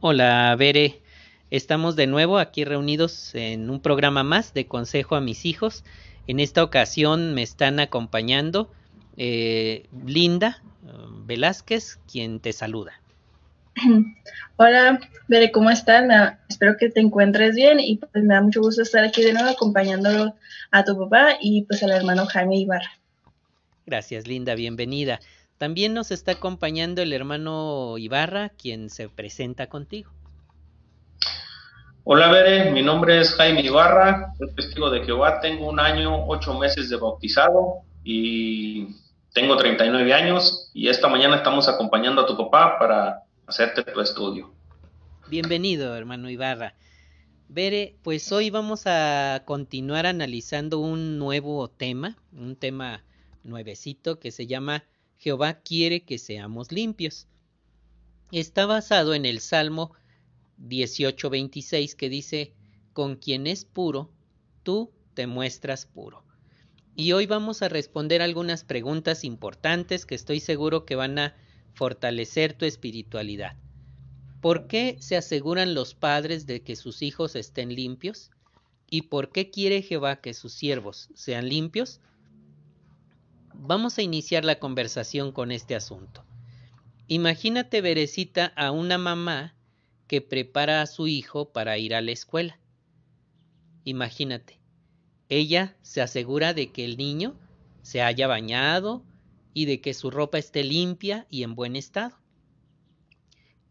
Hola, Bere. Estamos de nuevo aquí reunidos en un programa más de Consejo a mis hijos. En esta ocasión me están acompañando eh, Linda eh, Velázquez, quien te saluda. Hola, Bere, ¿cómo estás? espero que te encuentres bien y pues me da mucho gusto estar aquí de nuevo acompañándolo a tu papá y pues al hermano Jaime Ibarra. Gracias, Linda, bienvenida. También nos está acompañando el hermano Ibarra, quien se presenta contigo. Hola, Bere, mi nombre es Jaime Ibarra, soy testigo de Jehová, tengo un año, ocho meses de bautizado y tengo 39 años y esta mañana estamos acompañando a tu papá para hacerte tu estudio. Bienvenido, hermano Ibarra. Bere, pues hoy vamos a continuar analizando un nuevo tema, un tema nuevecito que se llama Jehová quiere que seamos limpios. Está basado en el Salmo 18:26 que dice, con quien es puro, tú te muestras puro. Y hoy vamos a responder algunas preguntas importantes que estoy seguro que van a fortalecer tu espiritualidad. ¿Por qué se aseguran los padres de que sus hijos estén limpios? ¿Y por qué quiere Jehová que sus siervos sean limpios? Vamos a iniciar la conversación con este asunto. Imagínate, Berecita, a una mamá que prepara a su hijo para ir a la escuela. Imagínate, ella se asegura de que el niño se haya bañado, y de que su ropa esté limpia y en buen estado.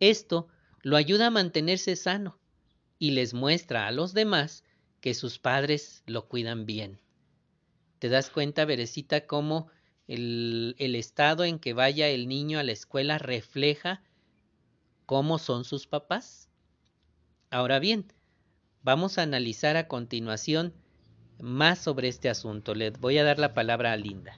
Esto lo ayuda a mantenerse sano y les muestra a los demás que sus padres lo cuidan bien. ¿Te das cuenta, Berecita, cómo el, estado en que vaya el niño a la escuela refleja cómo son sus papás? Ahora bien, vamos a analizar a continuación más sobre este asunto. Le voy a dar la palabra a Linda.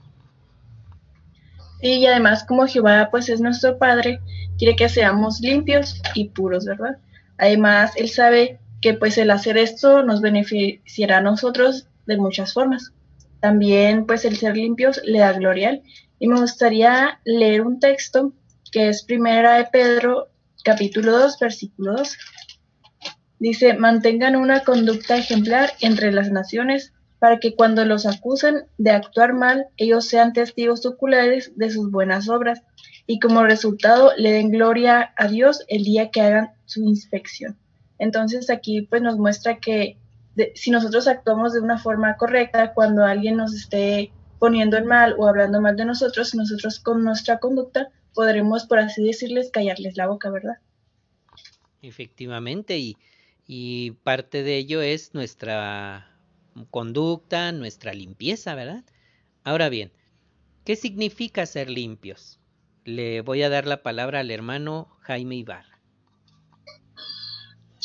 Y además, como Jehová pues es nuestro Padre, quiere que seamos limpios y puros, ¿verdad? Además, Él sabe que pues el hacer esto nos beneficiará a nosotros de muchas formas. También pues el ser limpios le da gloria a. Y me gustaría leer un texto que es primera de Pedro, capítulo 2, versículo 2. Dice, mantengan una conducta ejemplar entre las naciones para que cuando los acusan de actuar mal, ellos sean testigos oculares de sus buenas obras y como resultado le den gloria a Dios el día que hagan su inspección. Entonces aquí pues nos muestra que si nosotros actuamos de una forma correcta, cuando alguien nos esté poniendo en mal o hablando mal de nosotros, nosotros con nuestra conducta podremos, por así decirles, callarles la boca, ¿verdad? Efectivamente, y, y parte de ello es nuestra conducta, nuestra limpieza, ¿verdad? Ahora bien, ¿qué significa ser limpios? Le voy a dar la palabra al hermano Jaime Ibarra.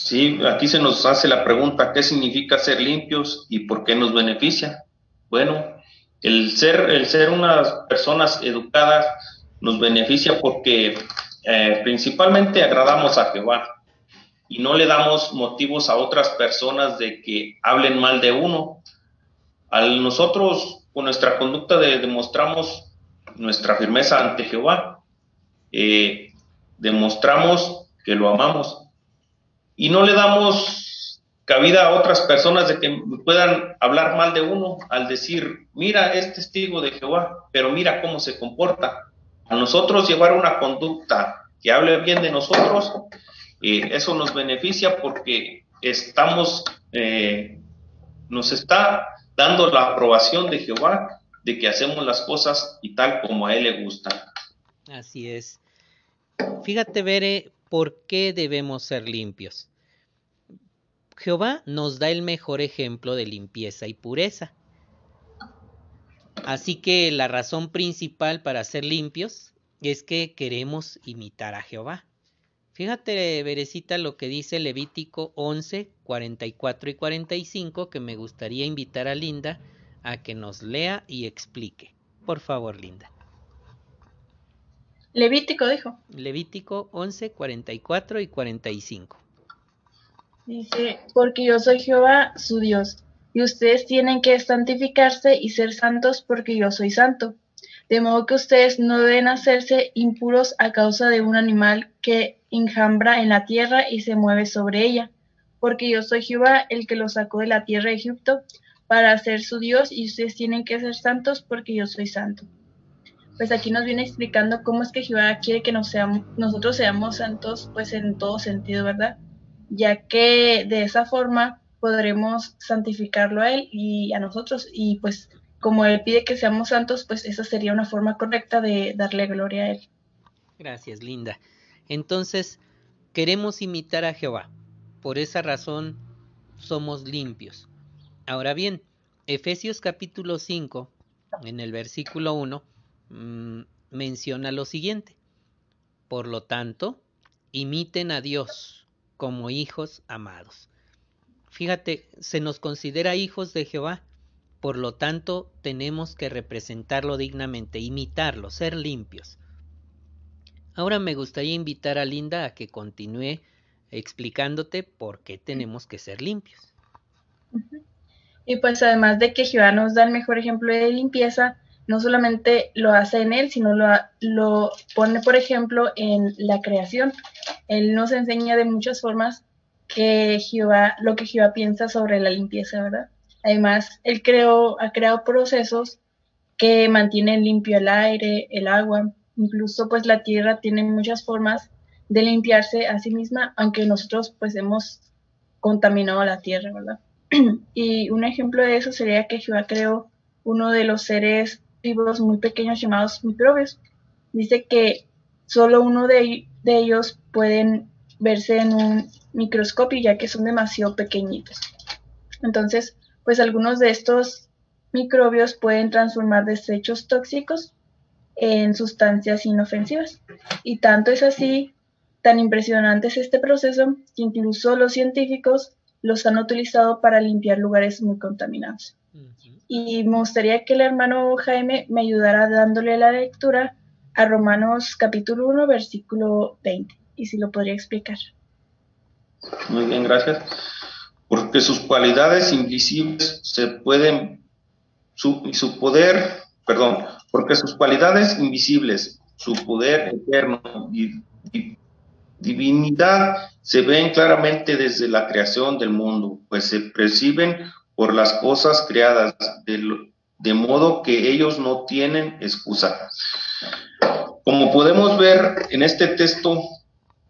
Sí, aquí se nos hace la pregunta, ¿qué significa ser limpios y por qué nos beneficia? Bueno, el ser, el ser unas personas educadas nos beneficia porque eh, principalmente agradamos a Jehová y no le damos motivos a otras personas de que hablen mal de uno. Al nosotros, con nuestra conducta, demostramos nuestra firmeza ante Jehová. Eh, demostramos que lo amamos y no le damos cabida a otras personas de que puedan hablar mal de uno al decir, mira, es testigo de Jehová, pero mira cómo se comporta. A nosotros llevar una conducta que hable bien de nosotros, eso nos beneficia porque estamos, eh, nos está dando la aprobación de Jehová de que hacemos las cosas y tal como a Él le gusta. Así es. Fíjate, Bere, ¿por qué debemos ser limpios? Jehová nos da el mejor ejemplo de limpieza y pureza. Así que la razón principal para ser limpios es que queremos imitar a Jehová. Fíjate, Berecita, lo que dice Levítico 11, 44 y 45, que me gustaría invitar a Linda a que nos lea y explique. Por favor, Linda. Levítico dijo. Levítico 11, 44 y 45. Dice, porque yo soy Jehová, su Dios, y ustedes tienen que santificarse y ser santos porque yo soy santo. De modo que ustedes no deben hacerse impuros a causa de un animal que enjambra en la tierra y se mueve sobre ella, porque yo soy Jehová el que los sacó de la tierra de Egipto para ser su Dios y ustedes tienen que ser santos porque yo soy santo. Pues aquí nos viene explicando cómo es que Jehová quiere que nos seamos, nosotros seamos santos, pues en todo sentido, ¿verdad? Ya que de esa forma podremos santificarlo a Él y a nosotros y pues como Él pide que seamos santos, pues esa sería una forma correcta de darle gloria a Él. Gracias, Linda. Entonces, queremos imitar a Jehová. Por esa razón somos limpios. Ahora bien, Efesios capítulo 5, en el versículo 1, mm, menciona lo siguiente. Por lo tanto, imiten a Dios como hijos amados. Fíjate, se nos considera hijos de Jehová por lo tanto, tenemos que representarlo dignamente, imitarlo, ser limpios. Ahora me gustaría invitar a Linda a que continúe explicándote por qué tenemos que ser limpios. Y pues además de que Jehová nos da el mejor ejemplo de limpieza, no solamente lo hace en él, sino lo, lo pone, por ejemplo, en la creación. Él nos enseña de muchas formas que Jehová, lo que Jehová piensa sobre la limpieza, ¿verdad? Además, él creó, ha creado procesos que mantienen limpio el aire, el agua, incluso pues la tierra tiene muchas formas de limpiarse a sí misma, aunque nosotros pues hemos contaminado la tierra, ¿verdad? y un ejemplo de eso sería que Jehová creó uno de los seres vivos muy pequeños llamados microbios. Dice que solo uno de, ellos pueden verse en un microscopio ya que son demasiado pequeñitos. Entonces, pues algunos de estos microbios pueden transformar desechos tóxicos en sustancias inofensivas. Y tanto es así, tan impresionante es este proceso, que incluso los científicos los han utilizado para limpiar lugares muy contaminados. Y me gustaría que el hermano Jaime me ayudara dándole la lectura a Romanos capítulo 1, versículo 20, y si lo podría explicar. Muy bien, gracias porque sus cualidades invisibles se pueden, su, su poder, perdón, porque sus cualidades invisibles, su poder eterno y, divinidad se ven claramente desde la creación del mundo, pues se perciben por las cosas creadas, de, modo que ellos no tienen excusa. Como podemos ver en este texto,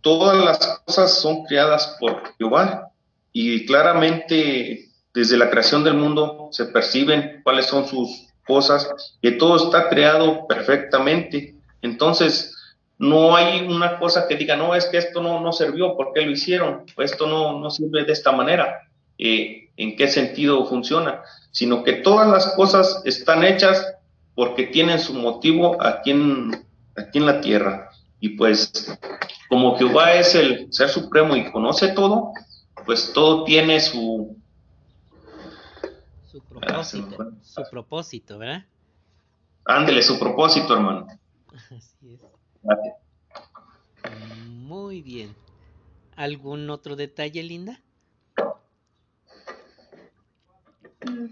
todas las cosas son creadas por Jehová y claramente desde la creación del mundo se perciben cuáles son sus cosas, que todo está creado perfectamente. Entonces, no hay una cosa que diga, no, es que esto no, no sirvió, ¿por qué lo hicieron? Esto no, no sirve de esta manera. Eh, ¿En qué sentido funciona? Sino que todas las cosas están hechas porque tienen su motivo aquí en, aquí en la tierra. Y pues, como Jehová es el ser supremo y conoce todo, pues todo tiene su... Su propósito, su propósito, ¿verdad? Ándele, su propósito, hermano. Así es. Gracias. Muy bien. ¿Algún otro detalle, Linda?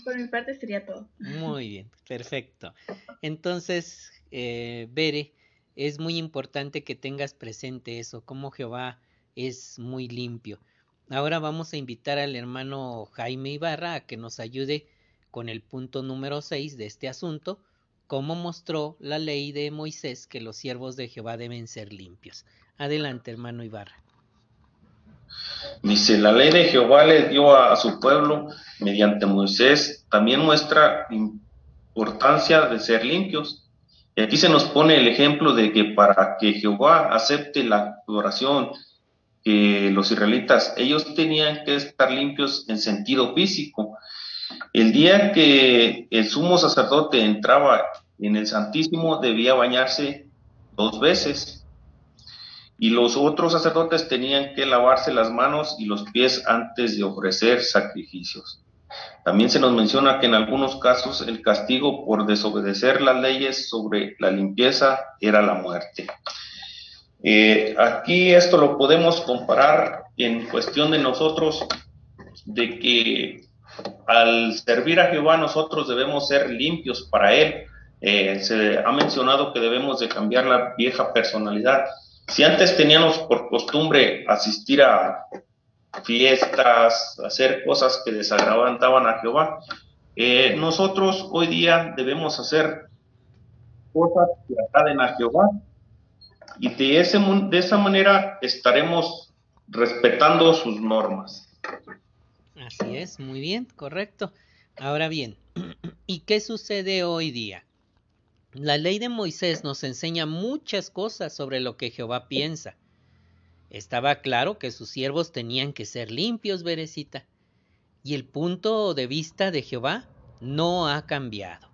Por mi parte sería todo. Muy bien, perfecto. Entonces, eh, Bere, es muy importante que tengas presente eso, como Jehová es muy limpio. Ahora vamos a invitar al hermano Jaime Ibarra a que nos ayude con el punto número 6 de este asunto, cómo mostró la ley de Moisés que los siervos de Jehová deben ser limpios. Adelante, hermano Ibarra. Dice, la ley de Jehová le dio a, su pueblo mediante Moisés, también muestra importancia de ser limpios. Y aquí se nos pone el ejemplo de que para que Jehová acepte la adoración que los israelitas, ellos tenían que estar limpios en sentido físico. El día que el sumo sacerdote entraba en el Santísimo debía bañarse dos veces y los otros sacerdotes tenían que lavarse las manos y los pies antes de ofrecer sacrificios. También se nos menciona que en algunos casos el castigo por desobedecer las leyes sobre la limpieza era la muerte. Eh, aquí esto lo podemos comparar en cuestión de nosotros, de que al servir a Jehová nosotros debemos ser limpios para Él, eh, se ha mencionado que debemos de cambiar la vieja personalidad. Si antes teníamos por costumbre asistir a fiestas, hacer cosas que desagradaban a Jehová, eh, nosotros hoy día debemos hacer cosas que agraden a Jehová y de, ese, de esa manera estaremos respetando sus normas. Así es, muy bien, correcto. Ahora bien, ¿y qué sucede hoy día? La ley de Moisés nos enseña muchas cosas sobre lo que Jehová piensa. Estaba claro que sus siervos tenían que ser limpios, Berecita. Y el punto de vista de Jehová no ha cambiado.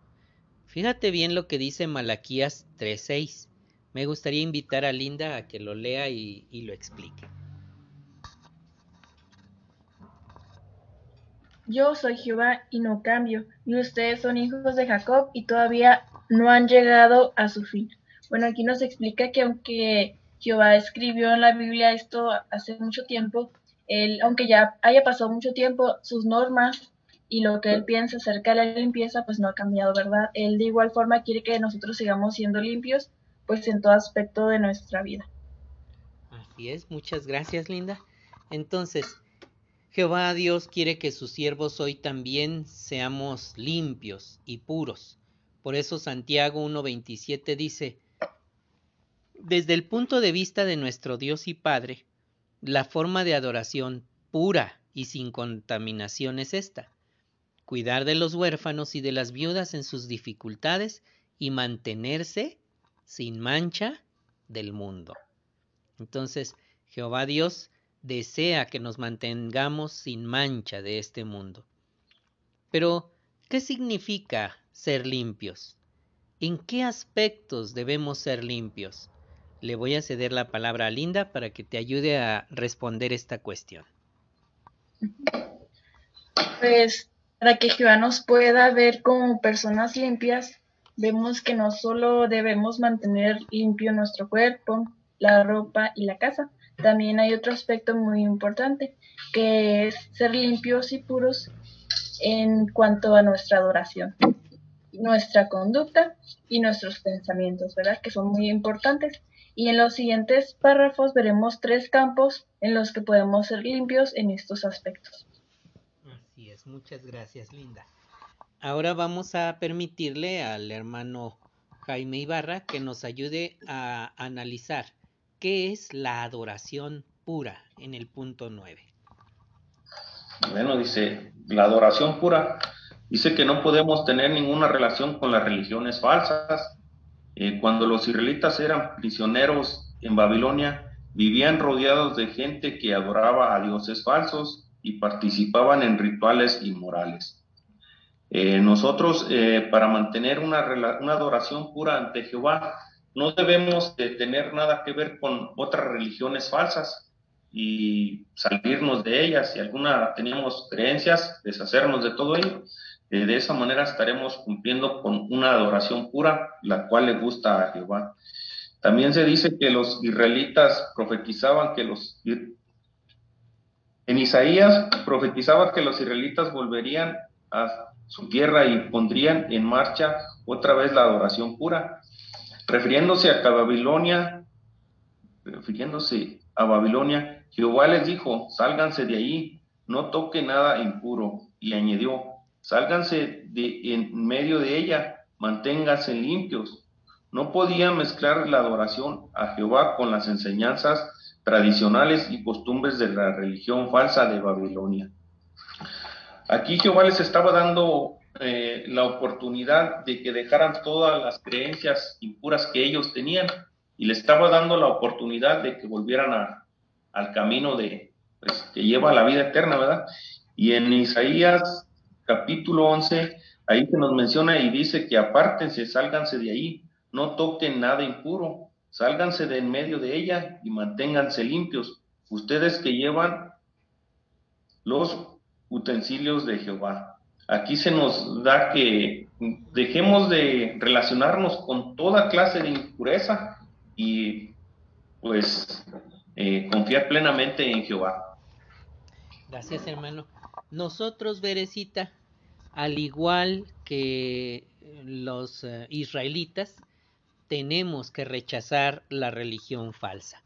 Fíjate bien lo que dice Malaquías 3.6. Me gustaría invitar a Linda a que lo lea y, y lo explique. Yo soy Jehová y no cambio, y ustedes son hijos de Jacob y todavía no han llegado a su fin. Bueno, aquí nos explica que aunque Jehová escribió en la Biblia esto hace mucho tiempo, él, aunque ya haya pasado mucho tiempo, sus normas y lo que él piensa acerca de la limpieza, pues no ha cambiado, ¿verdad? Él de igual forma quiere que nosotros sigamos siendo limpios, pues en todo aspecto de nuestra vida. Así es, muchas gracias, Linda. Entonces, Jehová Dios quiere que sus siervos hoy también seamos limpios y puros. Por eso Santiago 1.27 dice, desde el punto de vista de nuestro Dios y Padre, la forma de adoración pura y sin contaminación es esta, cuidar de los huérfanos y de las viudas en sus dificultades y mantenerse sin mancha del mundo. Entonces, Jehová Dios desea que nos mantengamos sin mancha de este mundo. Pero, ¿qué significa ser limpios? ¿En qué aspectos debemos ser limpios? Le voy a ceder la palabra a Linda para que te ayude a responder esta cuestión. Pues para que Jehová nos pueda ver como personas limpias, vemos que no solo debemos mantener limpio nuestro cuerpo, la ropa y la casa, también hay otro aspecto muy importante, que es ser limpios y puros en cuanto a nuestra adoración nuestra conducta y nuestros pensamientos, ¿verdad? Que son muy importantes. Y en los siguientes párrafos veremos tres campos en los que podemos ser limpios en estos aspectos. Así es, muchas gracias, Linda. Ahora vamos a permitirle al hermano Jaime Ibarra que nos ayude a analizar qué es la adoración pura en el punto 9. Bueno, dice, la adoración pura Dice que no podemos tener ninguna relación con las religiones falsas. Eh, cuando los israelitas eran prisioneros en Babilonia, vivían rodeados de gente que adoraba a dioses falsos y participaban en rituales inmorales. Eh, nosotros, eh, para mantener una, una, adoración pura ante Jehová, no debemos de tener nada que ver con otras religiones falsas y salirnos de ellas. Si alguna tenemos creencias, deshacernos de todo ello eh, de esa manera estaremos cumpliendo con una adoración pura, la cual le gusta a Jehová. También se dice que los israelitas profetizaban que los... En Isaías profetizaba que los israelitas volverían a su tierra y pondrían en marcha otra vez la adoración pura. Refiriéndose a Babilonia, refiriéndose a Babilonia, Jehová les dijo, sálganse de ahí, no toque nada impuro. Y añadió, Sálganse de en medio de ella, manténganse limpios. No podían mezclar la adoración a Jehová con las enseñanzas tradicionales y costumbres de la religión falsa de Babilonia. Aquí Jehová les estaba dando eh, la oportunidad de que dejaran todas las creencias impuras que ellos tenían y les estaba dando la oportunidad de que volvieran al camino de pues, que lleva a la vida eterna, ¿verdad? Y en Isaías capítulo 11, ahí se nos menciona y dice que apártense, sálganse de ahí, no toquen nada impuro, sálganse de en medio de ella y manténganse limpios, ustedes que llevan los utensilios de Jehová. Aquí se nos da que dejemos de relacionarnos con toda clase de impureza y pues eh, confiar plenamente en Jehová. Gracias hermano. Nosotros, Verecita, al igual que los eh, israelitas tenemos que rechazar la religión falsa.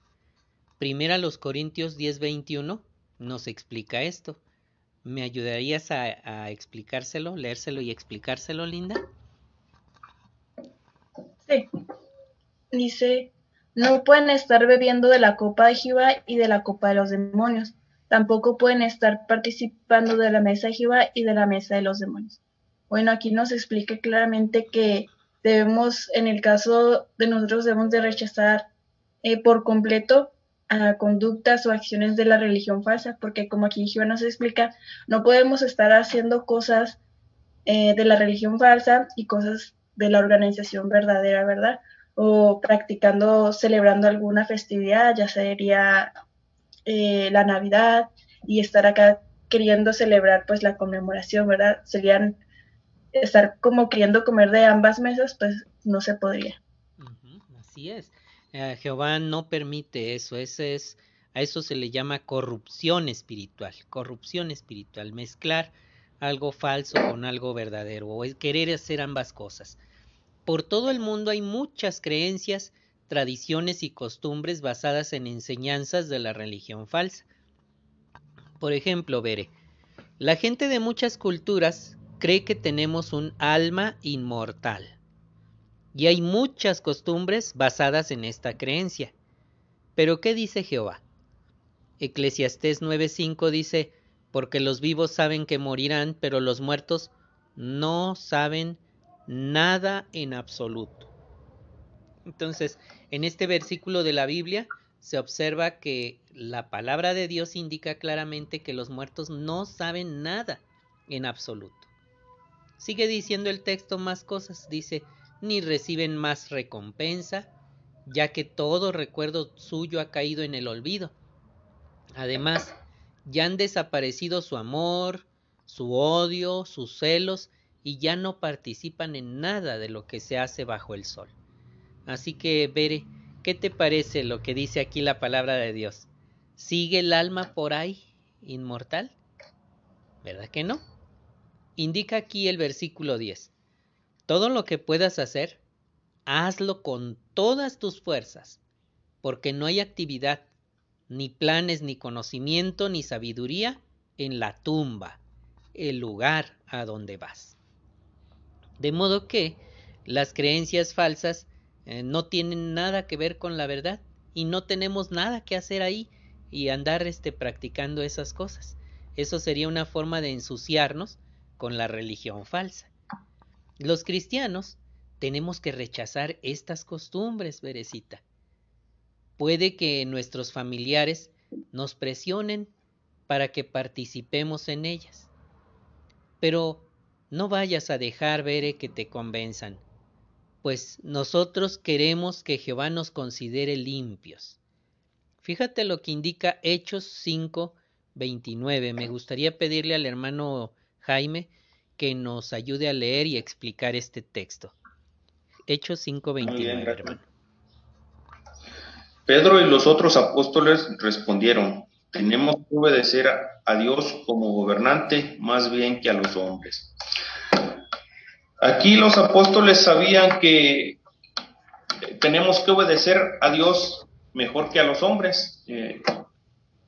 Primera los Corintios 10:21 nos explica esto. ¿Me ayudarías a, a, explicárselo, leérselo y explicárselo, Linda? Sí. Dice, no pueden estar bebiendo de la copa de Jehová y de la copa de los demonios. Tampoco pueden estar participando de la mesa de Jehová y de la mesa de los demonios. Bueno, aquí nos explica claramente que debemos, en el caso de nosotros, debemos de rechazar eh, por completo conductas o acciones de la religión falsa, porque como aquí Jehová nos explica, no podemos estar haciendo cosas eh, de la religión falsa y cosas de la organización verdadera, ¿verdad? O practicando, celebrando alguna festividad, ya sería eh, la Navidad y estar acá queriendo celebrar pues la conmemoración, ¿verdad? Serían estar como queriendo comer de ambas mesas, pues no se podría. así es. Eh, Jehová no permite eso. Ese es, a eso se le llama corrupción espiritual. Corrupción espiritual. Mezclar algo falso con algo verdadero. O querer hacer ambas cosas. Por todo el mundo hay muchas creencias, tradiciones y costumbres basadas en enseñanzas de la religión falsa. Por ejemplo, Bere, la gente de muchas culturas cree que tenemos un alma inmortal. Y hay muchas costumbres basadas en esta creencia. Pero ¿qué dice Jehová? Eclesiastés 9:5 dice, porque los vivos saben que morirán, pero los muertos no saben nada en absoluto. Entonces, en este versículo de la Biblia se observa que la palabra de Dios indica claramente que los muertos no saben nada en absoluto. Sigue diciendo el texto más cosas, dice, ni reciben más recompensa, ya que todo recuerdo suyo ha caído en el olvido. Además, ya han desaparecido su amor, su odio, sus celos, y ya no participan en nada de lo que se hace bajo el sol. Así que, Bere, ¿qué te parece lo que dice aquí la palabra de Dios? ¿Sigue el alma por ahí, inmortal? ¿Verdad que no? Indica aquí el versículo 10. Todo lo que puedas hacer, hazlo con todas tus fuerzas, porque no hay actividad, ni planes, ni conocimiento, ni sabiduría en la tumba, el lugar a donde vas. De modo que las creencias falsas eh, no tienen nada que ver con la verdad y no tenemos nada que hacer ahí y andar este, practicando esas cosas. Eso sería una forma de ensuciarnos con la religión falsa. Los cristianos tenemos que rechazar estas costumbres, Berecita. Puede que nuestros familiares nos presionen para que participemos en ellas. Pero no vayas a dejar, Bere, que te convenzan, pues nosotros queremos que Jehová nos considere limpios. Fíjate lo que indica Hechos 5, 29. Me gustaría pedirle al hermano Jaime que nos ayude a leer y explicar este texto. Hechos 5:29, hermano. Pedro y los otros apóstoles respondieron, tenemos que obedecer a Dios como gobernante más bien que a los hombres. Aquí los apóstoles sabían que tenemos que obedecer a Dios mejor que a los hombres. Eh,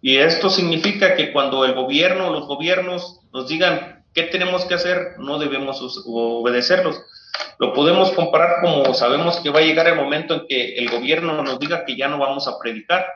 y esto significa que cuando el gobierno, los gobiernos nos digan ¿Qué tenemos que hacer? No debemos obedecerlos. Lo podemos comparar como sabemos que va a llegar el momento en que el gobierno nos diga que ya no vamos a predicar.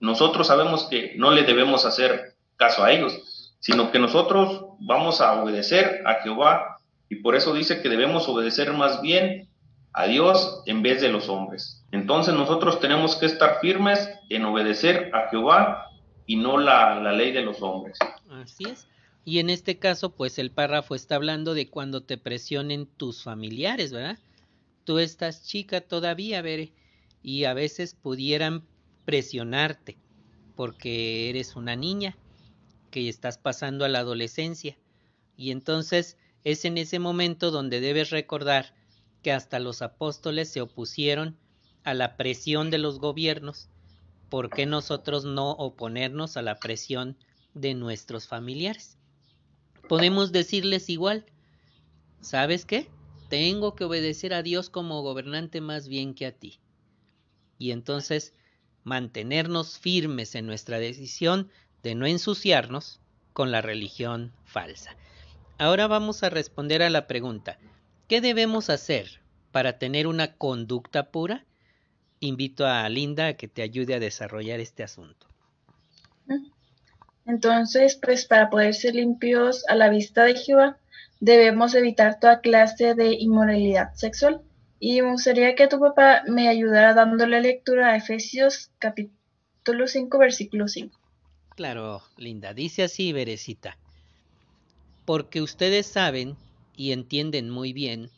Nosotros sabemos que no le debemos hacer caso a ellos, sino que nosotros vamos a obedecer a Jehová y por eso dice que debemos obedecer más bien a Dios en vez de los hombres. Entonces nosotros tenemos que estar firmes en obedecer a Jehová y no la, la ley de los hombres. Así es. Y en este caso, pues el párrafo está hablando de cuando te presionen tus familiares, ¿verdad? Tú estás chica todavía, Bere, y a veces pudieran presionarte porque eres una niña que estás pasando a la adolescencia. Y entonces es en ese momento donde debes recordar que hasta los apóstoles se opusieron a la presión de los gobiernos. ¿Por qué nosotros no oponernos a la presión de nuestros familiares? podemos decirles igual, ¿sabes qué? tengo que obedecer a Dios como gobernante más bien que a ti. Y entonces mantenernos firmes en nuestra decisión de no ensuciarnos con la religión falsa. Ahora vamos a responder a la pregunta, ¿qué debemos hacer para tener una conducta pura? Invito a Linda a que te ayude a desarrollar este asunto. Entonces, pues para poder ser limpios a la vista de Jehová, debemos evitar toda clase de inmoralidad sexual. Y me gustaría que tu papá me ayudara dándole lectura a Efesios capítulo 5, versículo 5. Claro, Linda, dice así, Berecita. Porque ustedes saben y entienden muy bien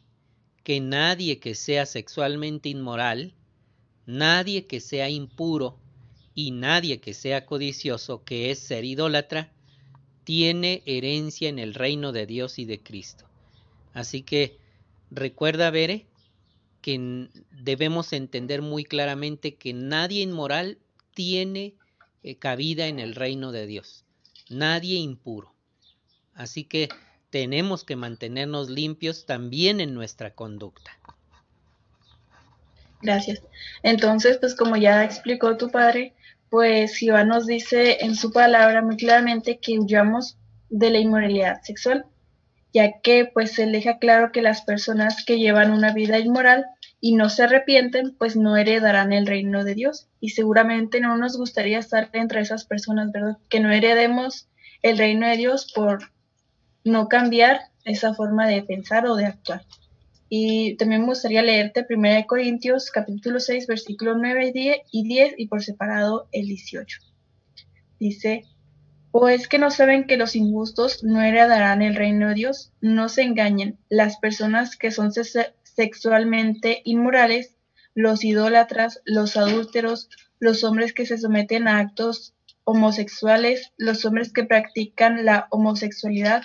que nadie que sea sexualmente inmoral, nadie que sea impuro y nadie que sea codicioso, que es ser idólatra, tiene herencia en el reino de Dios y de Cristo. Así que recuerda, Bere, que debemos entender muy claramente que nadie inmoral tiene eh, cabida en el reino de Dios, nadie impuro. Así que tenemos que mantenernos limpios también en nuestra conducta. Gracias. Entonces, pues como ya explicó tu padre, pues Jehová nos dice en su palabra muy claramente que huyamos de la inmoralidad sexual, ya que pues él deja claro que las personas que llevan una vida inmoral y no se arrepienten, pues no heredarán el reino de Dios. Y seguramente no nos gustaría estar entre esas personas, ¿verdad? Que no heredemos el reino de Dios por no cambiar esa forma de pensar o de actuar. Y también me gustaría leerte 1 Corintios capítulo 6, versículos 9 y 10 y por separado el 18. Dice, ¿o es que no saben que los injustos no heredarán el reino de Dios? No se engañen, las personas que son sexualmente inmorales, los idólatras, los adúlteros, los hombres que se someten a actos homosexuales, los hombres que practican la homosexualidad,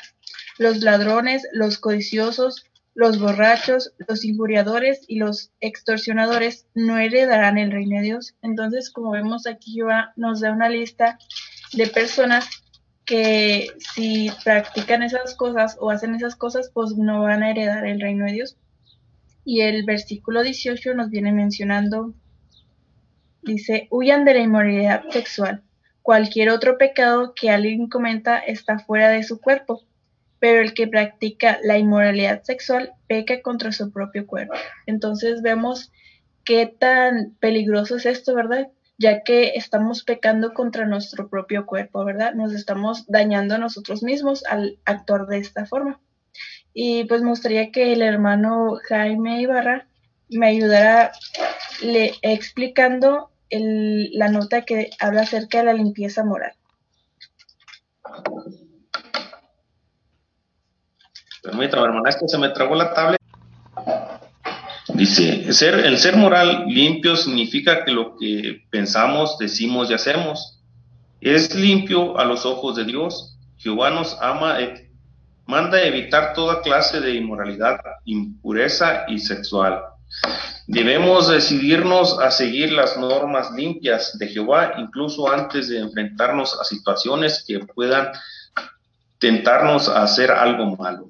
los ladrones, los codiciosos, los borrachos, los injuriadores y los extorsionadores no heredarán el reino de Dios. Entonces, como vemos aquí, Jehová nos da una lista de personas que si practican esas cosas o hacen esas cosas, pues no van a heredar el reino de Dios. Y el versículo 18 nos viene mencionando, dice, huyan de la inmoralidad sexual. Cualquier otro pecado que alguien cometa está fuera de su cuerpo pero el que practica la inmoralidad sexual peca contra su propio cuerpo. Entonces vemos qué tan peligroso es esto, ¿verdad? Ya que estamos pecando contra nuestro propio cuerpo, ¿verdad? Nos estamos dañando a nosotros mismos al actuar de esta forma. Y pues me gustaría que el hermano Jaime Ibarra me ayudara le, explicando la nota que habla acerca de la limpieza moral. Permítame, hermana, que se me tragó la tablet. Dice, ser, el ser moral limpio significa que lo que pensamos, decimos y hacemos es limpio a los ojos de Dios. Jehová nos ama, manda evitar toda clase de inmoralidad, impureza y sexual. Debemos decidirnos a seguir las normas limpias de Jehová, incluso antes de enfrentarnos a situaciones que puedan tentarnos a hacer algo malo.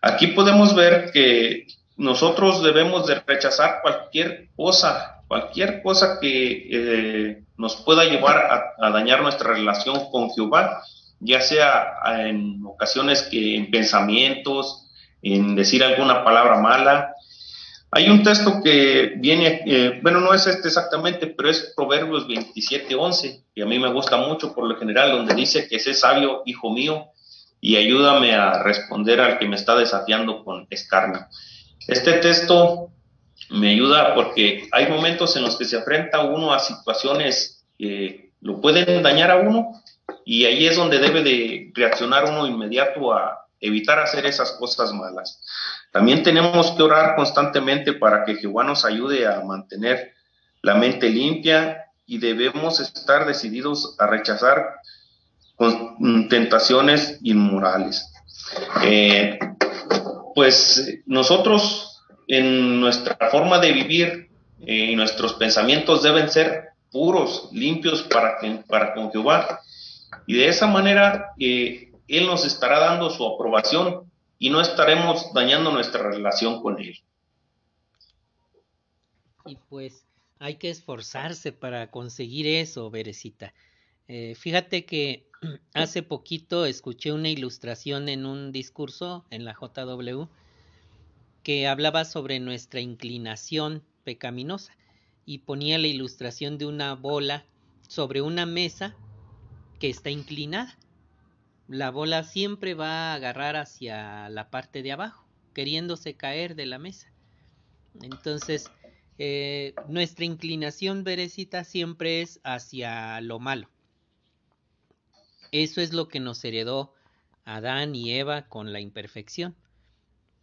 Aquí podemos ver que nosotros debemos de rechazar cualquier cosa, cualquier cosa que eh, nos pueda llevar a, dañar nuestra relación con Jehová, ya sea en ocasiones que en pensamientos, en decir alguna palabra mala. Hay un texto que viene, eh, bueno, no es este exactamente, pero es Proverbios 27:11, y a mí me gusta mucho por lo general, donde dice que sé sabio, hijo mío, y ayúdame a responder al que me está desafiando con escarnio. Este texto me ayuda porque hay momentos en los que se enfrenta uno a situaciones que lo pueden dañar a uno y ahí es donde debe de reaccionar uno inmediato a evitar hacer esas cosas malas. También tenemos que orar constantemente para que Jehová nos ayude a mantener la mente limpia y debemos estar decididos a rechazar con tentaciones inmorales. Eh, pues nosotros en nuestra forma de vivir y eh, nuestros pensamientos deben ser puros, limpios para, para con Jehová. Y de esa manera eh, Él nos estará dando su aprobación y no estaremos dañando nuestra relación con Él. Y pues hay que esforzarse para conseguir eso, Berecita. Eh, fíjate que hace poquito escuché una ilustración en un discurso en la JW que hablaba sobre nuestra inclinación pecaminosa y ponía la ilustración de una bola sobre una mesa que está inclinada. La bola siempre va a agarrar hacia la parte de abajo, queriéndose caer de la mesa. Entonces, eh, nuestra inclinación, Berecita, siempre es hacia lo malo. Eso es lo que nos heredó Adán y Eva con la imperfección.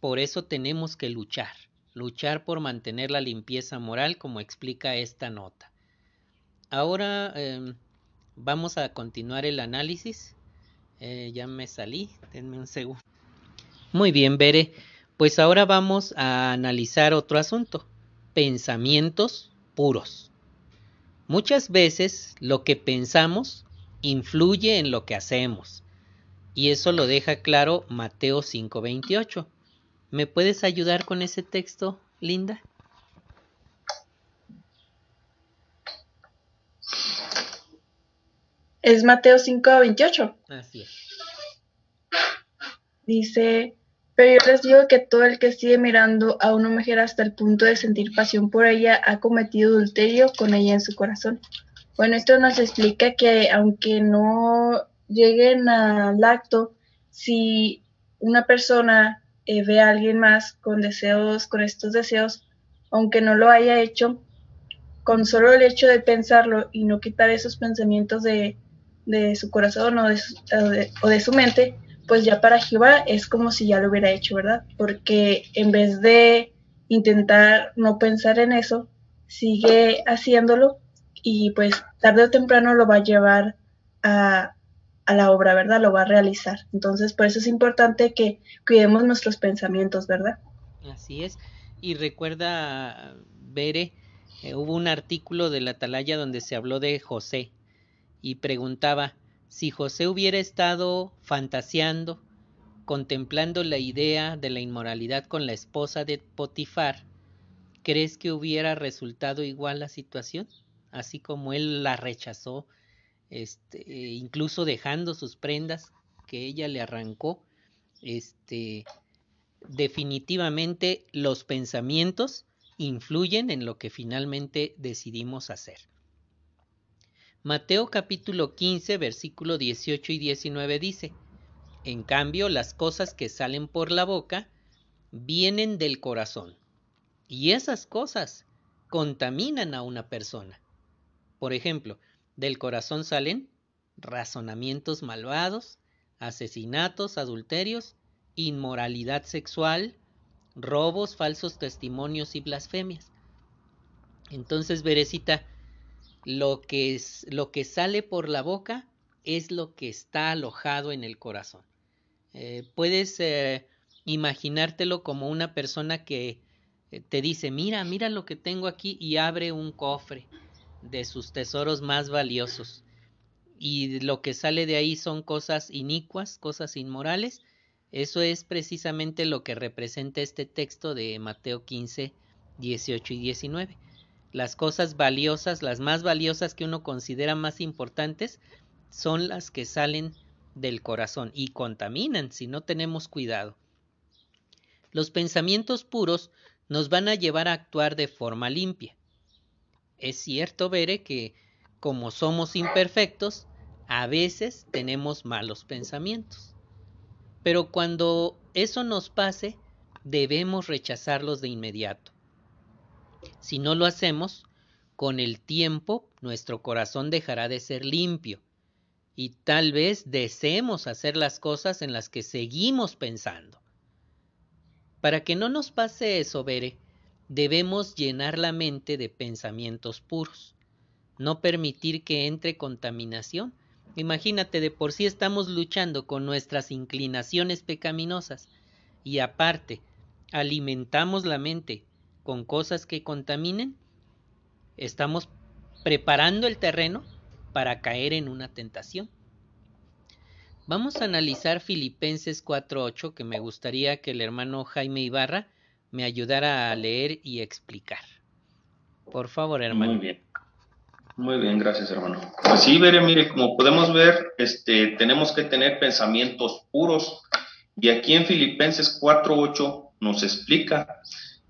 Por eso tenemos que luchar, luchar por mantener la limpieza moral como explica esta nota. Ahora em, vamos a continuar el análisis. Eh, ya me salí, denme un segundo. Muy bien, Bere. Pues ahora vamos a analizar otro asunto. Pensamientos puros. Muchas veces lo que pensamos influye en lo que hacemos. Y eso lo deja claro Mateo 5:28. ¿Me puedes ayudar con ese texto, Linda? Es Mateo 5:28. Así es. Dice, pero yo les digo que todo el que sigue mirando a una mujer hasta el punto de sentir pasión por ella ha cometido adulterio con ella en su corazón. Bueno, esto nos explica que aunque no lleguen al acto, si una persona eh, ve a alguien más con deseos, con estos deseos, aunque no lo haya hecho, con solo el hecho de pensarlo y no quitar esos pensamientos de, su corazón o de, su mente, pues ya para Jehová es como si ya lo hubiera hecho, ¿verdad? Porque en vez de intentar no pensar en eso, sigue haciéndolo y pues tarde o temprano lo va a llevar a, a la obra, ¿verdad? Lo va a realizar. Entonces, por eso es importante que cuidemos nuestros pensamientos, ¿verdad? Así es. Y recuerda, Bere, eh, hubo un artículo de la Atalaya donde se habló de José y preguntaba si José hubiera estado fantaseando, contemplando la idea de la inmoralidad con la esposa de Potifar, ¿crees que hubiera resultado igual la situación? Así como él la rechazó este, incluso dejando sus prendas que ella le arrancó, este, definitivamente los pensamientos influyen en lo que finalmente decidimos hacer. Mateo capítulo 15, versículo 18 y 19 dice, En cambio, las cosas que salen por la boca vienen del corazón, y esas cosas contaminan a una persona. Por ejemplo, del corazón salen razonamientos malvados, asesinatos, adulterios, inmoralidad sexual, robos, falsos testimonios y blasfemias. Entonces, Berecita, lo que, es, lo que sale por la boca es lo que está alojado en el corazón. Eh, puedes eh, imaginártelo como una persona que eh, te dice, mira, mira lo que tengo aquí y abre un cofre de sus tesoros más valiosos. Y lo que sale de ahí son cosas inicuas, cosas inmorales. Eso es precisamente lo que representa este texto de Mateo 15, 18 y 19. Las cosas valiosas, las más valiosas que uno considera más importantes, son las que salen del corazón y contaminan si no tenemos cuidado. Los pensamientos puros nos van a llevar a actuar de forma limpia. Es cierto, Bere, que como somos imperfectos, a veces tenemos malos pensamientos. Pero cuando eso nos pase, debemos rechazarlos de inmediato. Si no lo hacemos, con el tiempo nuestro corazón dejará de ser limpio y tal vez deseemos hacer las cosas en las que seguimos pensando. Para que no nos pase eso, Bere, debemos llenar la mente de pensamientos puros, no permitir que entre contaminación. Imagínate, de por sí estamos luchando con nuestras inclinaciones pecaminosas y aparte alimentamos la mente con cosas que contaminen, estamos preparando el terreno para caer en una tentación. Vamos a analizar Filipenses 4.8, que me gustaría que el hermano Jaime Ibarra me ayudara a leer y explicar. Por favor, hermano. Muy bien. Muy bien, gracias, hermano. Pues sí, veré, mire, como podemos ver, este, tenemos que tener pensamientos puros. Y aquí en Filipenses 4.8 nos explica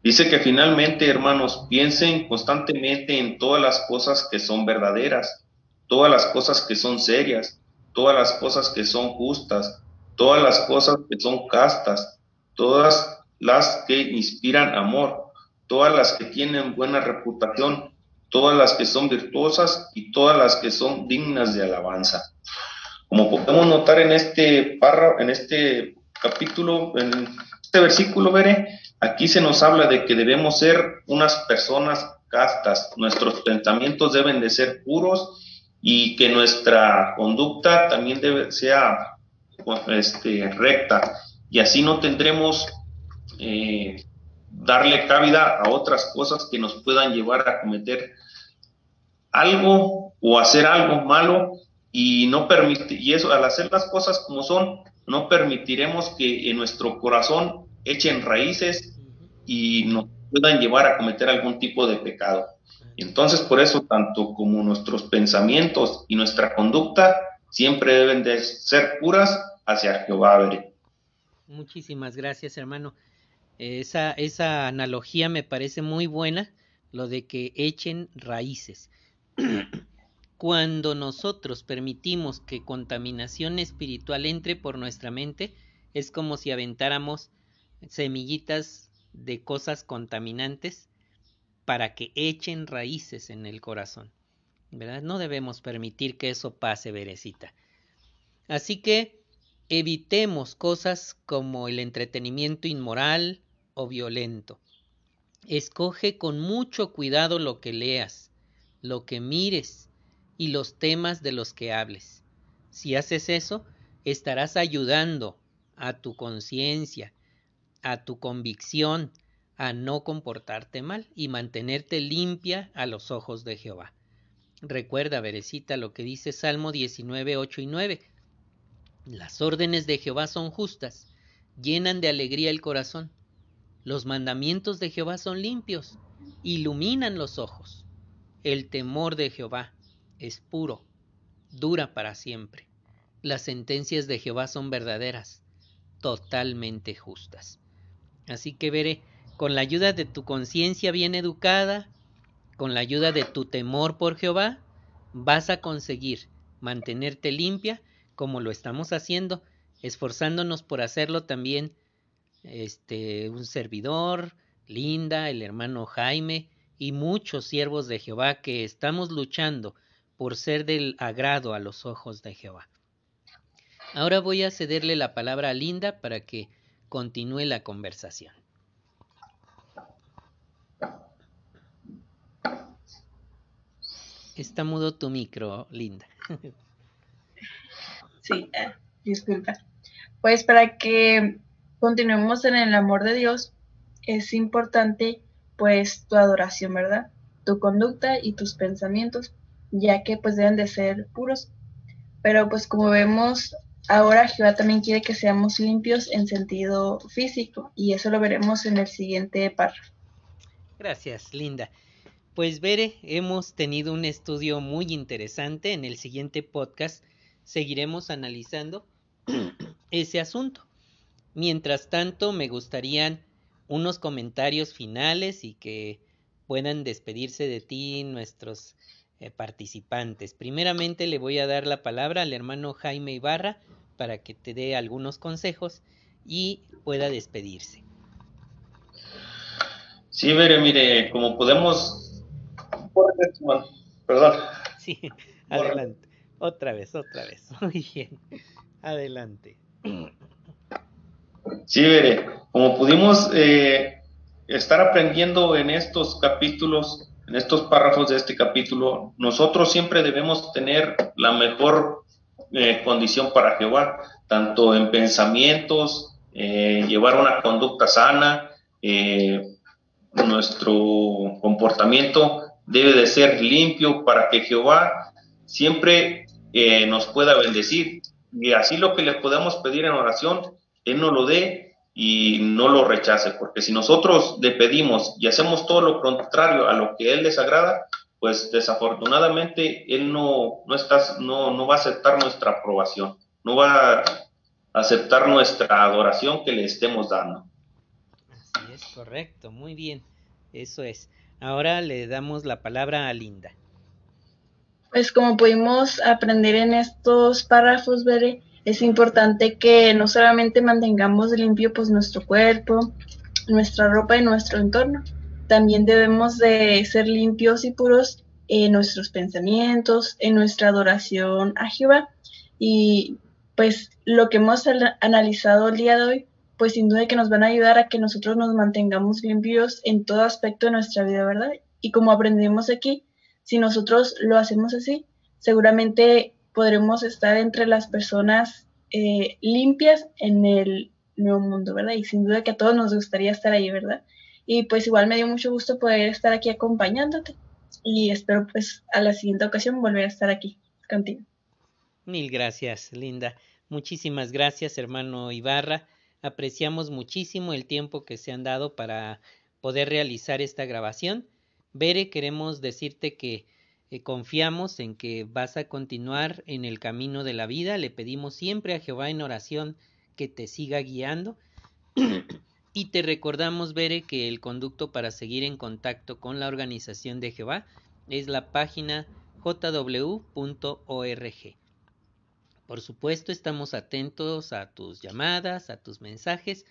Dice que finalmente, hermanos, piensen constantemente en todas las cosas que son verdaderas, todas las cosas que son serias, todas las cosas que son justas, todas las cosas que son castas, todas las que inspiran amor, todas las que tienen buena reputación, todas las que son virtuosas y todas las que son dignas de alabanza. Como podemos notar en este párrafo, en este capítulo, en este versículo, veré, Aquí se nos habla de que debemos ser unas personas castas, nuestros pensamientos deben de ser puros y que nuestra conducta también debe sea este, recta. Y así no tendremos eh, darle cabida a otras cosas que nos puedan llevar a cometer algo o hacer algo malo y no permitir y eso al hacer las cosas como son no permitiremos que en nuestro corazón echen raíces y nos puedan llevar a cometer algún tipo de pecado. Entonces, por eso, tanto como nuestros pensamientos y nuestra conducta siempre deben de ser puras hacia Jehová. Muchísimas gracias, hermano. Esa, esa analogía me parece muy buena, lo de que echen raíces. Cuando nosotros permitimos que contaminación espiritual entre por nuestra mente, es como si aventáramos semillitas de cosas contaminantes para que echen raíces en el corazón. ¿Verdad? No debemos permitir que eso pase, Berecita. Así que evitemos cosas como el entretenimiento inmoral o violento. Escoge con mucho cuidado lo que leas, lo que mires y los temas de los que hables. Si haces eso, estarás ayudando a tu conciencia a tu convicción a no comportarte mal y mantenerte limpia a los ojos de Jehová. Recuerda, Berecita, lo que dice Salmo 19, 8 y 9. Las órdenes de Jehová son justas, llenan de alegría el corazón. Los mandamientos de Jehová son limpios, iluminan los ojos. El temor de Jehová es puro, dura para siempre. Las sentencias de Jehová son verdaderas, totalmente justas. Así que veré, con la ayuda de tu conciencia bien educada, con la ayuda de tu temor por Jehová, vas a conseguir mantenerte limpia como lo estamos haciendo, esforzándonos por hacerlo también este un servidor, Linda, el hermano Jaime y muchos siervos de Jehová que estamos luchando por ser del agrado a los ojos de Jehová. Ahora voy a cederle la palabra a Linda para que continúe la conversación. Está mudo tu micro, Linda. Sí, eh, disculpa. Pues para que continuemos en el amor de Dios, es importante pues tu adoración, ¿verdad? Tu conducta y tus pensamientos, ya que pues deben de ser puros. Pero pues como vemos Ahora Jehová también quiere que seamos limpios en sentido físico y eso lo veremos en el siguiente párrafo. Gracias, Linda. Pues Bere, hemos tenido un estudio muy interesante. En el siguiente podcast seguiremos analizando ese asunto. Mientras tanto, me gustarían unos comentarios finales y que puedan despedirse de ti nuestros eh, participantes. Primeramente le voy a dar la palabra al hermano Jaime Ibarra para que te dé algunos consejos y pueda despedirse. Sí, mire, mire, como podemos... Perdón. Sí, adelante. Otra vez, otra vez. Muy bien. Adelante. Sí, mire, como pudimos eh, estar aprendiendo en estos capítulos en estos párrafos de este capítulo, nosotros siempre debemos tener la mejor eh, condición para Jehová, tanto en pensamientos, eh, llevar una conducta sana, eh, nuestro comportamiento debe de ser limpio para que Jehová siempre nos pueda bendecir. y así lo que le podemos pedir en oración, Él nos lo dé y no lo rechace, porque si nosotros le pedimos y hacemos todo lo contrario a lo que Él les agrada, pues desafortunadamente Él no, no, está, no, no va a aceptar nuestra aprobación, no va a aceptar nuestra adoración que le estemos dando. Así es, correcto, muy bien, eso es. Ahora le damos la palabra a Linda. Pues como pudimos aprender en estos párrafos, Bere, es importante que no solamente mantengamos limpio pues nuestro cuerpo, nuestra ropa y nuestro entorno, también debemos de ser limpios y puros en nuestros pensamientos, en nuestra adoración a Jehová. Y pues lo que hemos analizado el día de hoy, pues sin duda que nos van a ayudar a que nosotros nos mantengamos limpios en todo aspecto de nuestra vida, ¿verdad? Y como aprendemos aquí, si nosotros lo hacemos así, seguramente podremos estar entre las personas eh, limpias en el nuevo mundo, ¿verdad? Y sin duda que a todos nos gustaría estar ahí, ¿verdad? Y pues igual me dio mucho gusto poder estar aquí acompañándote y espero pues a la siguiente ocasión volver a estar aquí contigo. Mil gracias, Linda. Muchísimas gracias, hermano Ibarra. Apreciamos muchísimo el tiempo que se han dado para poder realizar esta grabación Bere, queremos decirte que eh, confiamos en que vas a continuar en el camino de la vida. Le pedimos siempre a Jehová en oración que te siga guiando. y te recordamos, Bere, que el conducto para seguir en contacto con la organización de Jehová es la página jw.org. Por supuesto, estamos atentos a tus llamadas, a tus mensajes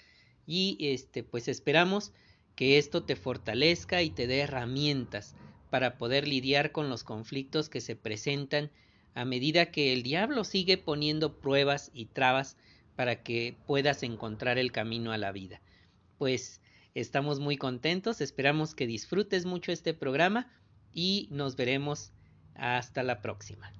y este pues esperamos que esto te fortalezca y te dé herramientas para poder lidiar con los conflictos que se presentan a medida que el diablo sigue poniendo pruebas y trabas para que puedas encontrar el camino a la vida. Pues estamos muy contentos, esperamos que disfrutes mucho este programa y nos veremos hasta la próxima.